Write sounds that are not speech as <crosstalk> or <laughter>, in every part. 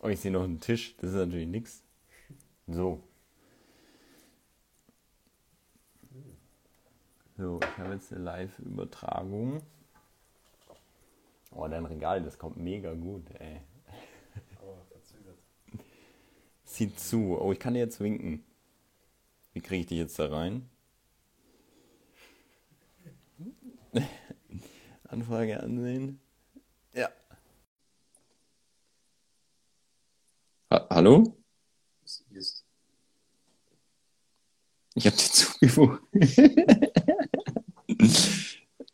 Oh, ich sehe noch einen Tisch. Das ist natürlich nichts. So. So, ich habe jetzt eine Live-Übertragung. Oh, dein Regal, das kommt mega gut, ey. Sieht zu. Oh, ich kann dir jetzt winken. Wie kriege ich dich jetzt da rein? <laughs> Anfrage ansehen. Ha Hallo? Ich habe dir <laughs> zugefügt.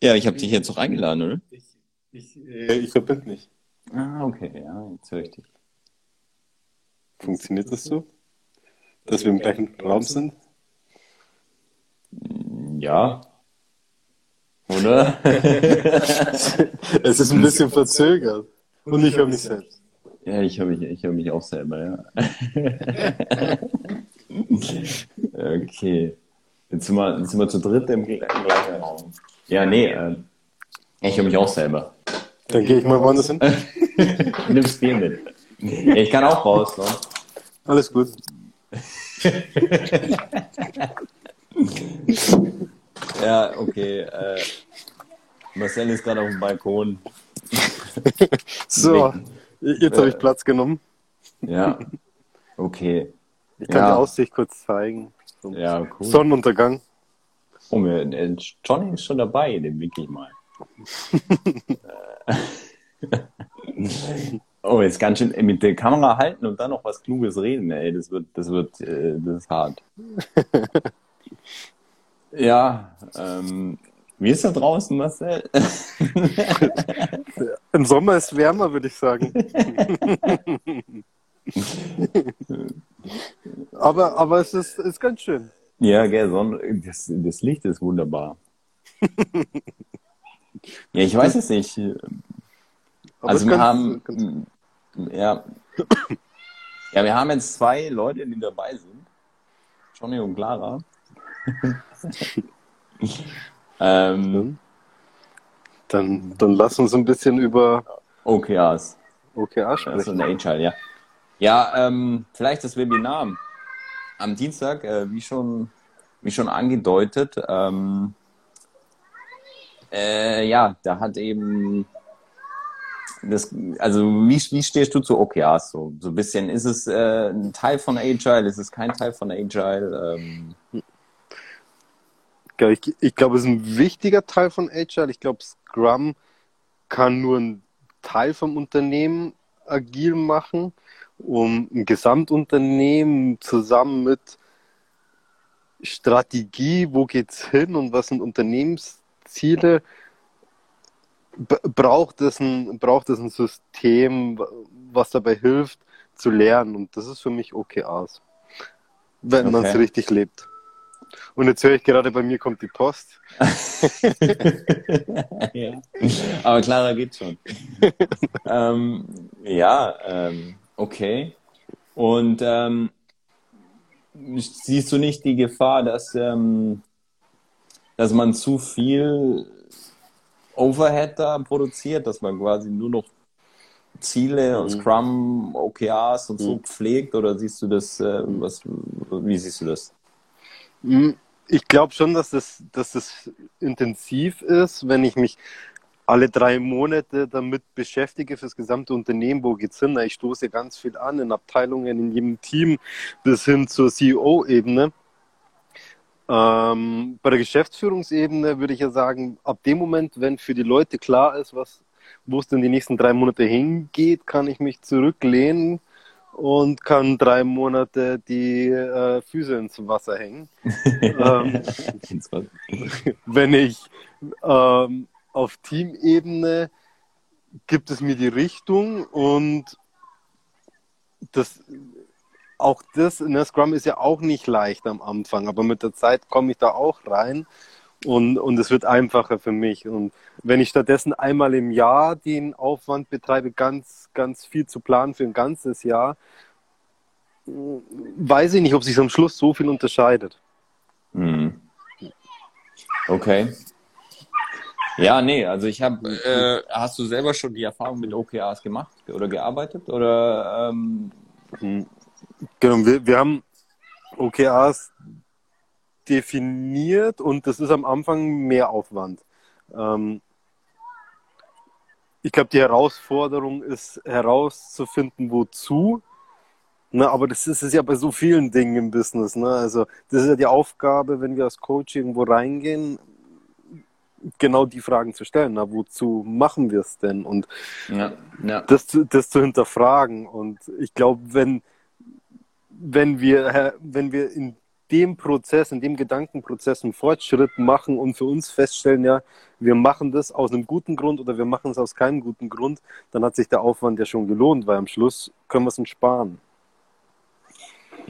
ja, ich habe dich jetzt noch eingeladen, oder? Ich, ich, äh, ich verbinde mich. Ah, okay, ja, jetzt höre ich dich. Funktioniert das so? Dass wir im gleichen Raum sind? Ja. Oder? <laughs> <laughs> es ist ein bisschen verzögert. Und ich höre mich selbst. Ja, ich höre mich, ich höre mich auch selber, ja. <laughs> okay. Jetzt sind, wir, jetzt sind wir zu dritt im gleichen Raum. Ja, nee, äh, ich höre mich auch selber. Dann gehe ich mal woanders hin. <laughs> Nimm's Bier mit. Ich kann auch raus, ne? Alles gut. <laughs> ja, okay. Äh, Marcel ist gerade auf dem Balkon. so, jetzt habe ich Platz genommen. Ja, <laughs> okay. Ich kann ja. die Aussicht kurz zeigen. So Ja, cool. Sonnenuntergang. Oh, äh, Johnny ist schon dabei, den winke ich mal. <laughs> oh, jetzt ganz schön äh, mit der Kamera halten und dann noch was Kluges reden, ey, das wird, das wird, äh, das ist hart. <laughs> ja, ähm, wie ist da draußen, Marcel? <laughs> Im Sommer ist wärmer, würde ich sagen. <laughs> aber, aber es ist, ist ganz schön. ja, gell, Sonne, das, das Licht ist wunderbar. <laughs> ja, ich weiß es nicht. Aber Also wir haben, ja, ja, wir haben jetzt zwei Leute, die dabei sind. Johnny und Clara. Ähm, Dann, dann lass uns ein bisschen über OKRs. OKR Das ist sprechen. ein Agile, ja. Ja, ähm, vielleicht das Webinar am Dienstag, äh, wie schon, wie schon angedeutet. Ähm, äh, ja, da hat eben das, also wie, wie stehst du zu OKRs so? So ein bisschen, ist es äh, ein Teil von Agile, ist es kein Teil von Agile? Ähm, Ja, Ich, ich glaube, es ist ein wichtiger Teil von Agile. Ich glaube, Scrum kann nur ein Teil vom Unternehmen agil machen, um ein Gesamtunternehmen zusammen mit Strategie, wo geht's hin und was sind Unternehmensziele, braucht es ein, braucht es ein System, was dabei hilft, zu lernen. Und das ist für mich OKRs, wenn man es Okay. richtig lebt. Und jetzt höre ich gerade, bei mir kommt die Post. <laughs> ja. Aber Clara geht schon. <laughs> ähm, ja, ähm, okay. Und ähm, siehst du nicht die Gefahr, dass, ähm, dass man zu viel Overhead da produziert, dass man quasi nur noch Ziele und Mhm. Scrum, OKRs und so Mhm. pflegt? Oder siehst du das, äh, was, wie siehst du das? Mm, Ich glaube schon, dass das, dass das intensiv ist, wenn ich mich alle drei Monate damit beschäftige fürs gesamte Unternehmen, wo geht's hin? Ich stoße ganz viel an in Abteilungen, in jedem Team bis hin zur CEO-Ebene. Ähm, bei der Geschäftsführungsebene würde ich ja sagen, ab dem Moment, wenn für die Leute klar ist, was, wo es denn die nächsten drei Monate hingeht, kann ich mich zurücklehnen und kann drei Monate die äh, Füße ins Wasser hängen. ähm, <laughs> <laughs> wenn ich ähm, auf Teamebene gibt es mir die Richtung und das auch das in der Scrum ist ja auch nicht leicht am Anfang, aber mit der Zeit komme ich da auch rein und, und es wird einfacher für mich. Und wenn ich stattdessen einmal im Jahr den Aufwand betreibe, ganz, ganz viel zu planen für ein ganzes Jahr, weiß ich nicht, ob sich am Schluss so viel unterscheidet. Mhm. Okay. Ja, nee, also ich habe, äh, hast du selber schon die Erfahrung mit OKRs gemacht oder gearbeitet oder? Ähm... Genau, wir, wir haben OKRs definiert und das ist am Anfang mehr Aufwand. Ähm, ich glaube, die Herausforderung ist herauszufinden, wozu. Ne, aber das ist es ja bei so vielen Dingen im Business. Ne? Also das ist ja die Aufgabe, wenn wir als Coach irgendwo reingehen, genau die Fragen zu stellen. Na, wozu machen wir es denn? Und ja, ja. Das, das zu hinterfragen. Und ich glaube, wenn, wenn, wir, wenn wir in dem Prozess, in dem Gedankenprozess einen Fortschritt machen und für uns feststellen, ja, wir machen das aus einem guten Grund oder wir machen es aus keinem guten Grund, dann hat sich der Aufwand ja schon gelohnt, weil am Schluss können wir es uns sparen.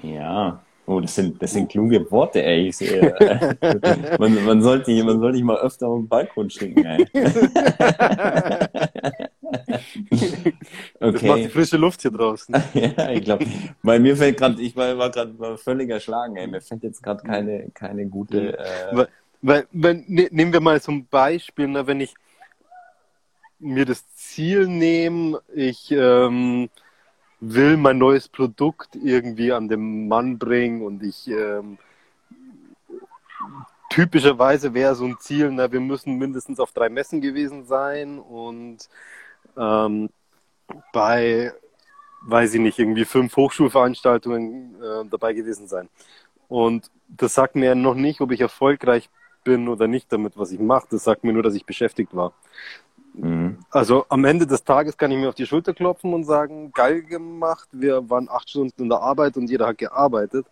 Ja, oh, das sind, das sind kluge Worte, ey. Sehe, <laughs> man, man, sollte, man sollte mal öfter auf den Balkon schicken, ey. <laughs> Okay. <laughs> Das macht die frische Luft hier draußen. <laughs> ja, ich glaube, bei mir fällt gerade, ich war, war gerade völlig erschlagen, ey. Mir fällt jetzt gerade keine, keine gute. Äh... Weil, weil, wenn, ne, nehmen wir mal zum Beispiel, ne, wenn ich mir das Ziel nehme, ich ähm, will mein neues Produkt irgendwie an den Mann bringen und ich ähm, typischerweise wäre so ein Ziel, na, wir müssen mindestens auf drei Messen gewesen sein und ähm, bei, weiß ich nicht, irgendwie fünf Hochschulveranstaltungen äh, dabei gewesen sein. Und das sagt mir noch nicht, ob ich erfolgreich bin oder nicht damit, was ich mache. Das sagt mir nur, dass ich beschäftigt war. Mhm. Also am Ende des Tages kann ich mir auf die Schulter klopfen und sagen, geil gemacht, wir waren acht Stunden in der Arbeit und jeder hat gearbeitet.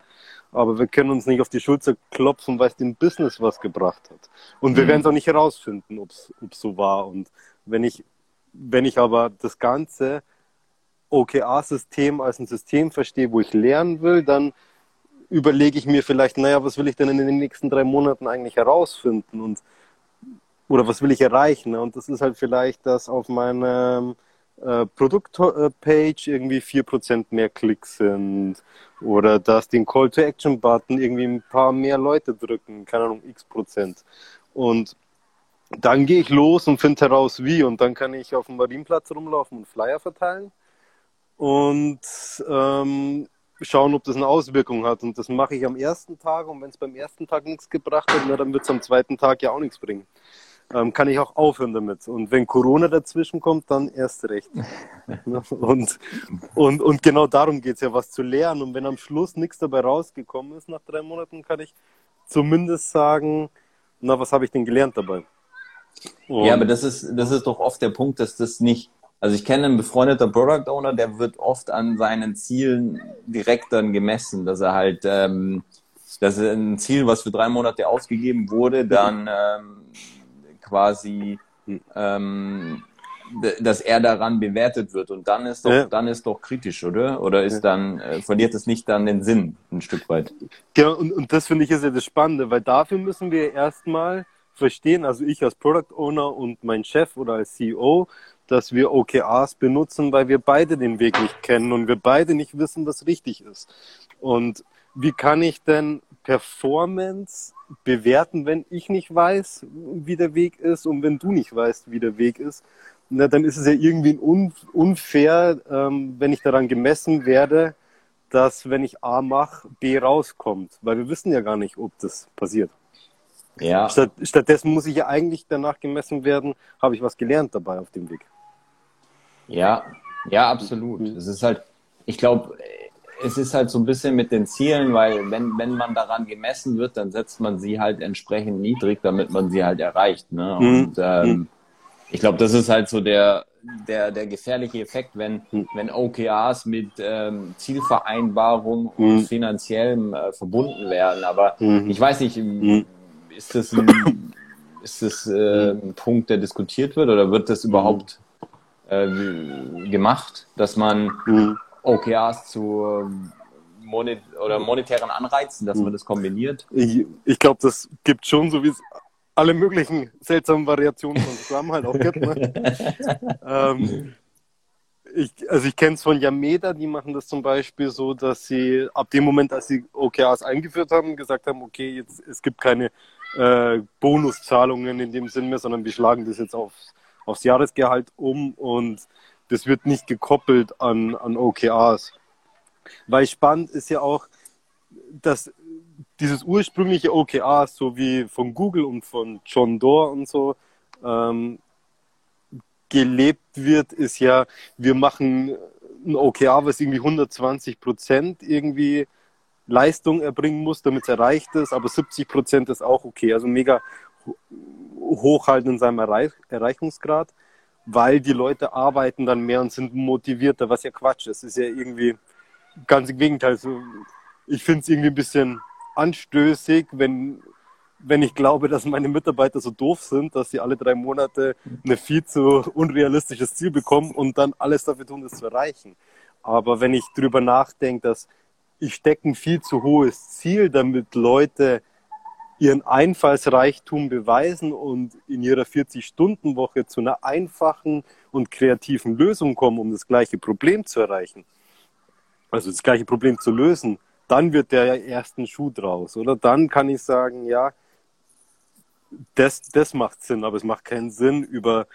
Aber wir können uns nicht auf die Schulter klopfen, weil es dem Business was gebracht hat. Und wir mhm. werden es auch nicht herausfinden, ob es so war. Und wenn ich wenn ich aber das ganze OKR-System als ein System verstehe, wo ich lernen will, dann überlege ich mir vielleicht, naja, was will ich denn in den nächsten drei Monaten eigentlich herausfinden und oder was will ich erreichen? Und das ist halt vielleicht, dass auf meiner äh, Produktpage irgendwie vier Prozent mehr Klicks sind oder dass den Call-to-Action-Button irgendwie ein paar mehr Leute drücken, keine Ahnung, x Prozent. Und dann gehe ich los und finde heraus, wie. Und dann kann ich auf dem Marienplatz rumlaufen und Flyer verteilen und ähm, schauen, ob das eine Auswirkung hat. Und das mache ich am ersten Tag. Und wenn es beim ersten Tag nichts gebracht hat, na, dann wird es am zweiten Tag ja auch nichts bringen. Ähm, kann ich auch aufhören damit. Und wenn Corona dazwischen kommt, dann erst recht. <laughs> und, und, und genau darum geht es ja, was zu lernen. Und wenn am Schluss nichts dabei rausgekommen ist nach drei Monaten, kann ich zumindest sagen, na, was habe ich denn gelernt dabei? Und ja, aber das ist, das ist doch oft der Punkt, dass das nicht, also ich kenne einen befreundeten Product Owner, der wird oft an seinen Zielen direkt dann gemessen, dass er halt, ähm, dass er ein Ziel, was für drei Monate ausgegeben wurde, dann ähm, quasi, ähm, dass er daran bewertet wird und dann ist doch, ja. dann ist doch kritisch, oder? Oder ist ja. dann, äh, verliert es nicht dann den Sinn ein Stück weit? Genau, und, und das finde ich ist ja das Spannende, weil dafür müssen wir erstmal verstehen, also ich als Product Owner und mein Chef oder als CEO, dass wir OKRs benutzen, weil wir beide den Weg nicht kennen und wir beide nicht wissen, was richtig ist. Und wie kann ich denn Performance bewerten, wenn ich nicht weiß, wie der Weg ist und wenn du nicht weißt, wie der Weg ist? Na, dann ist es ja irgendwie unfair, ähm, wenn ich daran gemessen werde, dass wenn ich A mache, B rauskommt, weil wir wissen ja gar nicht, ob das passiert. Ja. Statt, stattdessen muss ich ja eigentlich danach gemessen werden, habe ich was gelernt dabei auf dem Weg. Ja, ja, absolut. Es ist halt, ich glaube, es ist halt so ein bisschen mit den Zielen, weil wenn, wenn man daran gemessen wird, dann setzt man sie halt entsprechend niedrig, damit man sie halt erreicht. Ne? Mhm. Und ähm, mhm. ich glaube, das ist halt so der, der, der gefährliche Effekt, wenn, mhm. wenn OKRs mit ähm, Zielvereinbarung und mhm. finanziellem äh, verbunden werden. Aber mhm. ich weiß nicht, mhm. Ist das ein, ist das, äh, ein Punkt, der diskutiert wird oder wird das überhaupt äh, gemacht, dass man mhm. OKRs zu monet oder monetären Anreizen, dass man das kombiniert? Ich, ich glaube, das gibt schon, so wie es alle möglichen seltsamen Variationen von Scrum halt auch gibt. Ne? <laughs> ähm, ich, also ich kenne es von Yameda, die machen das zum Beispiel so, dass sie ab dem Moment, als sie OKRs eingeführt haben, gesagt haben, okay, jetzt es gibt keine äh, Bonuszahlungen in dem Sinn mehr, sondern wir schlagen das jetzt aufs, aufs Jahresgehalt um und das wird nicht gekoppelt an, an OKRs. Weil spannend ist ja auch, dass dieses ursprüngliche OKR, so wie von Google und von John Doerr und so, ähm, gelebt wird, ist ja, wir machen ein OKR, was irgendwie 120 Prozent irgendwie Leistung erbringen muss, damit es erreicht ist, aber 70 Prozent ist auch okay. Also mega hochhalten in seinem Erreich Erreichungsgrad, weil die Leute arbeiten dann mehr und sind motivierter, was ja Quatsch ist. ist ja irgendwie ganz im Gegenteil. So, ich finde es irgendwie ein bisschen anstößig, wenn, wenn ich glaube, dass meine Mitarbeiter so doof sind, dass sie alle drei Monate ein viel zu unrealistisches Ziel bekommen und dann alles dafür tun, das zu erreichen. Aber wenn ich drüber nachdenke, dass ich stecke ein viel zu hohes Ziel, damit Leute ihren Einfallsreichtum beweisen und in ihrer 40-Stunden-Woche zu einer einfachen und kreativen Lösung kommen, um das gleiche Problem zu erreichen. Also das gleiche Problem zu lösen, dann wird der ersten Schuh draus, oder? Dann kann ich sagen, ja, das, das macht Sinn, aber es macht keinen Sinn, über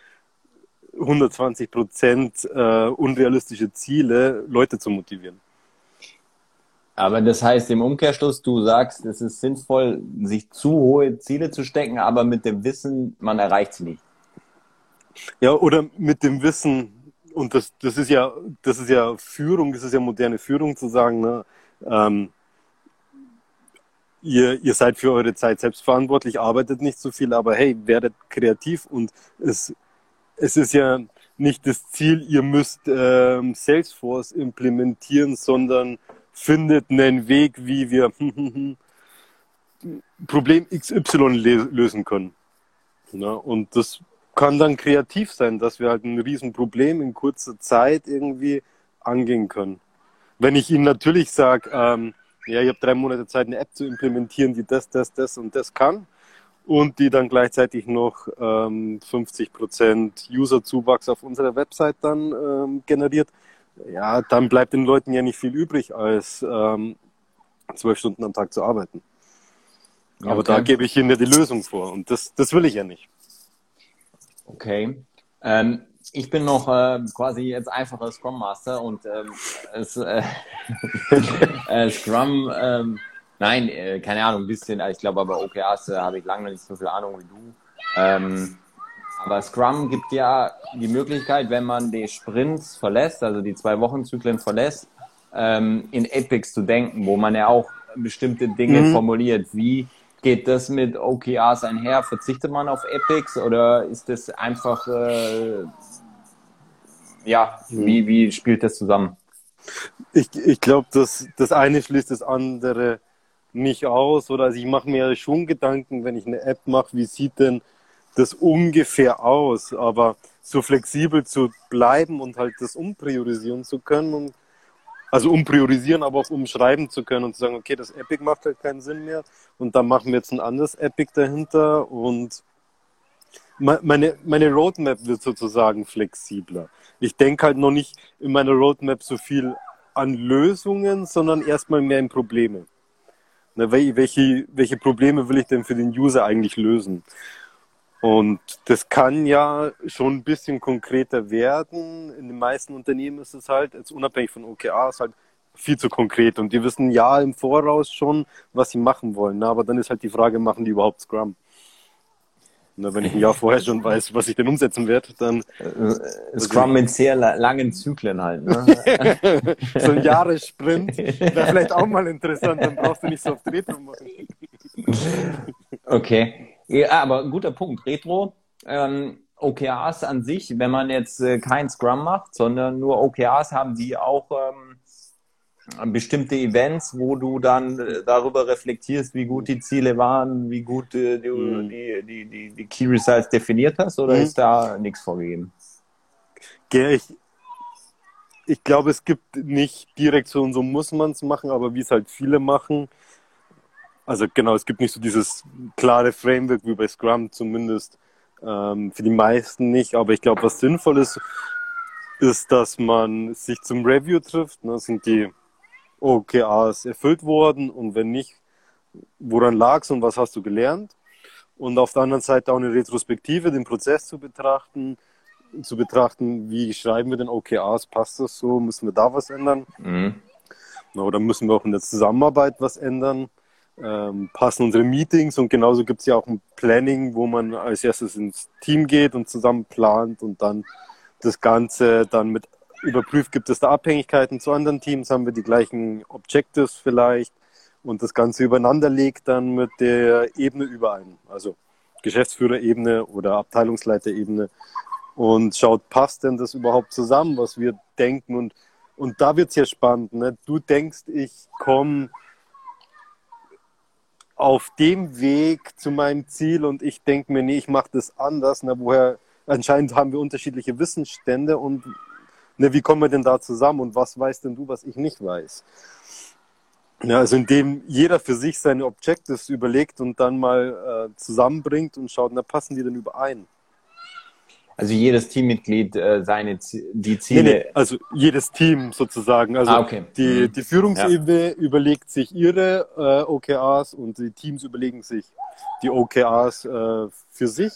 120 Prozent äh, unrealistische Ziele Leute zu motivieren. Aber das heißt im Umkehrschluss, du sagst, es ist sinnvoll, sich zu hohe Ziele zu stecken, aber mit dem Wissen, man erreicht sie nicht. Ja, oder mit dem Wissen, und das, das ist ja, das ist ja Führung, das ist ja moderne Führung zu sagen, ne? Ähm, ihr, ihr seid für eure Zeit selbst verantwortlich, arbeitet nicht so viel, aber hey, werdet kreativ und es, es ist ja nicht das Ziel, ihr müsst ähm, Salesforce implementieren, sondern findet einen Weg, wie wir <laughs> Problem XY lösen können. Ja, und das kann dann kreativ sein, dass wir halt ein Riesenproblem in kurzer Zeit irgendwie angehen können. Wenn ich Ihnen natürlich sage, ähm, ja, ich habe drei Monate Zeit, eine App zu implementieren, die das, das, das und das kann und die dann gleichzeitig noch ähm, 50% User-Zuwachs auf unserer Website dann ähm, generiert, ja, dann bleibt den Leuten ja nicht viel übrig, als ähm, zwölf Stunden am Tag zu arbeiten. Aber okay. da gebe ich ihnen ja die Lösung vor und das, das will ich ja nicht. Okay. Ähm, ich bin noch äh, quasi jetzt einfacher Scrum Master und ähm, es, äh, <laughs> äh, Scrum, ähm, nein, äh, keine Ahnung, ein bisschen, ich glaube aber OKRs äh, habe ich lange nicht so viel Ahnung wie du. Aber Scrum gibt ja die Möglichkeit, wenn man die Sprints verlässt, also die zwei Wochen Zyklen verlässt, ähm, in Epics zu denken, wo man ja auch bestimmte Dinge mhm. formuliert. Wie geht das mit OKRs einher? Verzichtet man auf Epics oder ist das einfach, äh, ja, mhm. wie, wie spielt das zusammen? Ich, ich glaube, das, das eine schließt das andere nicht aus. Oder also ich mache mir schon Gedanken, wenn ich eine App mache, wie sieht denn das ungefähr aus, aber so flexibel zu bleiben und halt das umpriorisieren zu können und also umpriorisieren, aber auch umschreiben zu können und zu sagen, okay, das Epic macht halt keinen Sinn mehr und dann machen wir jetzt ein anderes Epic dahinter und meine, meine Roadmap wird sozusagen flexibler. Ich denke halt noch nicht in meiner Roadmap so viel an Lösungen, sondern erstmal mehr in Probleme. welche, welche Probleme will ich denn für den User eigentlich lösen? Und das kann ja schon ein bisschen konkreter werden. In den meisten Unternehmen ist es halt, jetzt unabhängig von OKRs, halt viel zu konkret. Und die wissen ja im Voraus schon, was sie machen wollen. Aber dann ist halt die Frage, machen die überhaupt Scrum? Na, wenn ich ein Jahr vorher schon weiß, was ich denn umsetzen werde, dann. Äh, Scrum mit sehr langen Zyklen halt. Ne? <laughs> so ein Jahressprint wäre vielleicht auch mal interessant, dann brauchst du nicht so oft Retro machen. Okay. Ja, aber guter Punkt. Retro, ähm, OKRs an sich, wenn man jetzt äh, kein Scrum macht, sondern nur OKRs, haben die auch ähm, bestimmte Events, wo du dann äh, darüber reflektierst, wie gut die Ziele waren, wie gut äh, du mhm. die, die, die, die Key Results definiert hast, oder mhm. ist da nichts vorgegeben? Ich, ich glaube, es gibt nicht direkt so und so muss man es machen, aber wie es halt viele machen, also genau, es gibt nicht so dieses klare Framework wie bei Scrum, zumindest ähm, für die meisten nicht. Aber ich glaube, was sinnvoll ist, ist, dass man sich zum Review trifft. Ne? Sind die OKRs erfüllt worden und wenn nicht, woran lag es und was hast du gelernt? und auf der anderen Seite auch eine Retrospektive, den Prozess zu betrachten, zu betrachten, wie schreiben wir denn OKRs, passt das so, müssen wir da was ändern? Mhm. Oder müssen wir auch in der Zusammenarbeit was ändern? Ähm, passen unsere Meetings und genauso gibt es ja auch ein Planning, wo man als erstes ins Team geht und zusammen plant und dann das Ganze dann mit überprüft, gibt es da Abhängigkeiten zu anderen Teams, haben wir die gleichen Objectives vielleicht und das Ganze übereinander legt dann mit der Ebene überein, also Geschäftsführerebene oder Abteilungsleiterebene und schaut, passt denn das überhaupt zusammen, was wir denken und, und da wird es ja spannend. Ne? Du denkst, ich komme auf dem Weg zu meinem Ziel und ich denke mir, nee, ich mache das anders. Na, woher anscheinend haben wir unterschiedliche Wissensstände und ne, wie kommen wir denn da zusammen und was weißt denn du, was ich nicht weiß? Ja, also indem jeder für sich seine Objectives überlegt und dann mal äh, zusammenbringt und schaut, na passen die denn überein? Also jedes Teammitglied äh, seine die Ziele. Nee, nee, also jedes Team sozusagen. Also ah, okay. die, mhm. die Führungsebene ja. überlegt sich ihre äh, OKRs und die Teams überlegen sich die OKRs äh, für sich.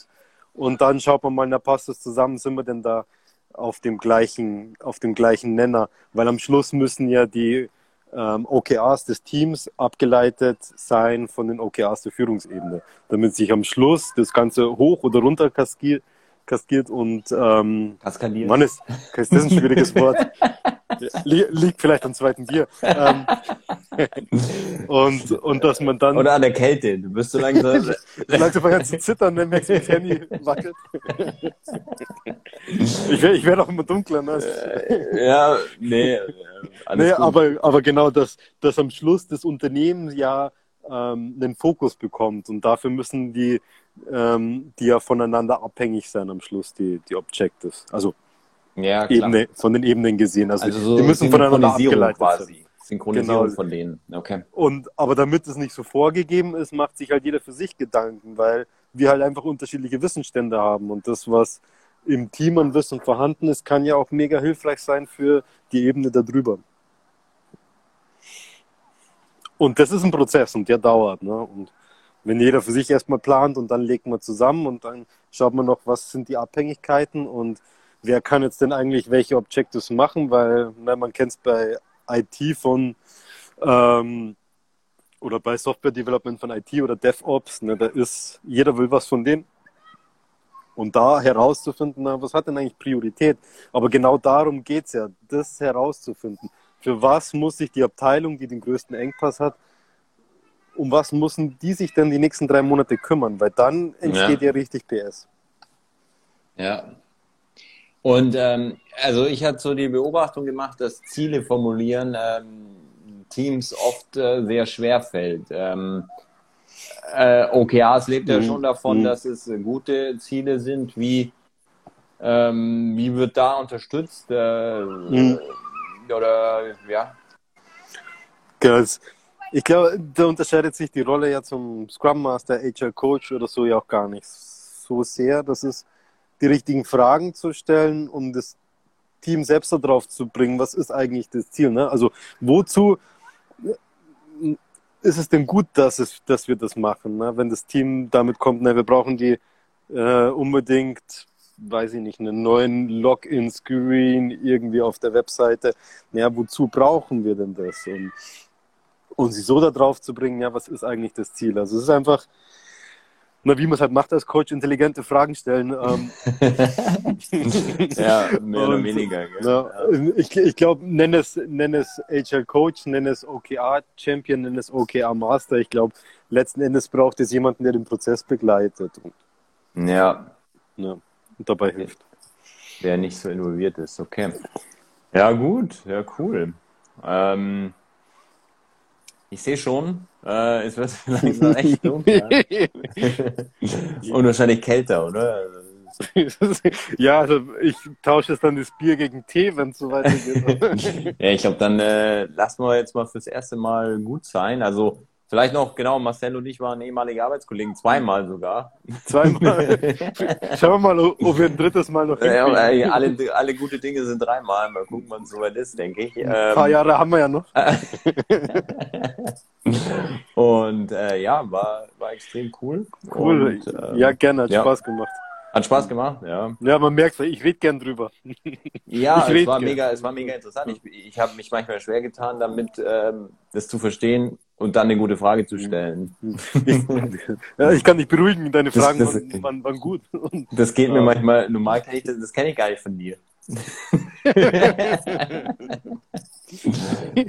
Und dann schaut man mal, na passt das zusammen, sind wir denn da auf dem gleichen, auf dem gleichen Nenner? Weil am Schluss müssen ja die ähm, OKRs des Teams abgeleitet sein von den OKRs der Führungsebene, damit sich am Schluss das Ganze hoch oder runter kaskiert kaskiert und ähm, Kaskaliert. Mann, ist, ist das ein schwieriges Wort. <laughs> Liegt vielleicht am zweiten Bier. Ähm, <laughs> und, und dass man dann. Oder an der Kälte. Du bist so langsam. <laughs> langsam fängt zu zittern, wenn Max mit Handy wackelt. ich werde ich werd auch immer dunkler. Ne? Äh, ja, nee. Äh, nee, aber, aber genau, dass, dass am Schluss das Unternehmen ja ähm, einen Fokus bekommt. Und dafür müssen die, ähm, die ja voneinander abhängig sein am Schluss, die, die Objectives. Also ja, Ebene, von den Ebenen gesehen. Also, also so die müssen voneinander abgeleitet quasi. sein. Synchronisierung genau. von denen. Okay. Und, aber damit es nicht so vorgegeben ist, macht sich halt jeder für sich Gedanken, weil wir halt einfach unterschiedliche Wissensstände haben. Und das, was im Team an Wissen vorhanden ist, kann ja auch mega hilfreich sein für die Ebene darüber. Und das ist ein Prozess und der dauert. Ne? Und wenn jeder für sich erstmal plant und dann legt man zusammen und dann schaut man noch, was sind die Abhängigkeiten und wer kann jetzt denn eigentlich welche Objectives machen, weil na, man kennt es bei IT von ähm, oder bei Software Development von IT oder DevOps, ne, da ist, jeder will was von denen. Und da herauszufinden, na, was hat denn eigentlich Priorität? Aber genau darum geht es ja, das herauszufinden für was muss sich die Abteilung, die den größten Engpass hat, um was müssen die sich denn die nächsten drei Monate kümmern? Weil dann entsteht ja, ja richtig PS. Ja. Und ähm, also ich hatte so die Beobachtung gemacht, dass Ziele formulieren ähm, Teams oft äh, sehr schwer fällt. Ähm, äh, OKRs lebt ja mhm. schon davon, mhm. dass es äh, gute Ziele sind. Wie, ähm, wie wird da unterstützt? Äh, mhm oder ja? Ganz. Ich glaube, da unterscheidet sich die Rolle ja zum Scrum Master, HR Coach oder so ja auch gar nicht so sehr. Das ist die richtigen Fragen zu stellen, um das Team selbst darauf zu bringen, was ist eigentlich das Ziel. Ne? Also wozu ist es denn gut, dass, es, dass wir das machen, ne? wenn das Team damit kommt, ne, wir brauchen die äh, unbedingt weiß ich nicht, einen neuen Login-Screen irgendwie auf der Webseite. Ja, wozu brauchen wir denn das? Und, und sie so da drauf zu bringen, ja, was ist eigentlich das Ziel? Also es ist einfach, na, wie man es halt macht als Coach, intelligente Fragen stellen. Ähm. <laughs> ja, mehr oder weniger. Na, ich ich glaube, nenn es, nenn es HL Coach, nenn es OKR Champion, nenn es OKR Master. Ich glaube, letzten Endes braucht es jemanden, der den Prozess begleitet. Ja. ja und dabei hilft. Wer nicht so involviert ist, okay. Ja, gut, ja, cool. Ähm, ich sehe schon, äh, es wird <laughs> langsam echt dunkel. <laughs> Und wahrscheinlich kälter, oder? <laughs> ja, also ich tausche es dann das Bier gegen Tee, wenn es so weitergeht. ja, ich glaube, dann äh, lassen wir jetzt mal fürs erste Mal gut sein. Also Vielleicht noch, genau, Marcel und ich waren ehemalige Arbeitskollegen, zweimal sogar. Zweimal. <laughs> Schauen wir mal, ob wir ein drittes Mal noch ja, alle, alle gute Dinge sind dreimal. Mal gucken, wann es soweit ist, denke ich. Ein paar ähm, Jahre haben wir ja noch. <laughs> und äh, ja, war, war extrem cool. Cool. Und, äh, ja, gerne, hat ja. Spaß gemacht. Hat Spaß gemacht, ja. Ja, man merkt ich rede gern drüber. <laughs> Ja, es war, mega, es war mega interessant. Ich, ich habe mich manchmal schwer getan, damit ähm, das zu verstehen und dann eine gute Frage zu stellen. Ich, <laughs> ja, ich kann dich beruhigen, deine Fragen das, das, waren, waren, gut. Das geht mir manchmal, normal kenne ich das, das kenne ich gar nicht von dir. <laughs>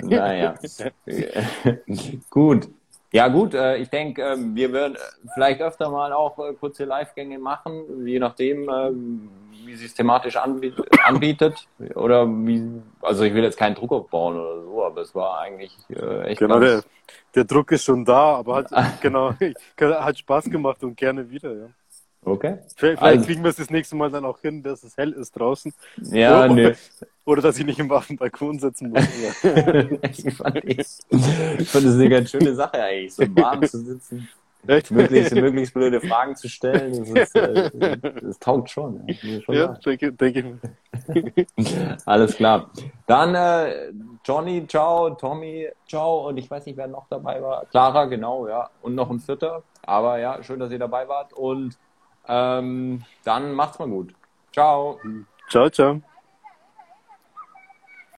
naja. <laughs> Gut. Ja gut, äh, ich denke, äh, wir werden vielleicht öfter mal auch äh, kurze Live-Gänge machen, je nachdem, äh, wie sie es thematisch anbietet, anbietet. Oder wie, also ich will jetzt keinen Druck aufbauen oder so, aber es war eigentlich äh, echt Genau, der, der Druck ist schon da, aber hat, <laughs> genau, <laughs> hat Spaß gemacht und gerne wieder, ja. Okay. Vielleicht also, kriegen wir es das nächste Mal dann auch hin, dass es hell ist draußen. Ja, oder, nö. <laughs> Oder dass ich nicht im Waffenbalkon sitzen muss. ich fand es eine ganz schöne Sache eigentlich, so warm zu sitzen. <laughs> Möglichst, möglichst blöde Fragen zu stellen, das, ist, äh, <laughs> das taugt schon. Ja, schon ja denke, denke ich. <laughs> Alles klar. Dann äh, Johnny, ciao, Tommy, ciao und ich weiß nicht, wer noch dabei war. Clara, genau, ja. Und noch ein Vierter. Aber ja, schön, dass ihr dabei wart und ähm, dann macht's mal gut. Ciao. Ciao, ciao.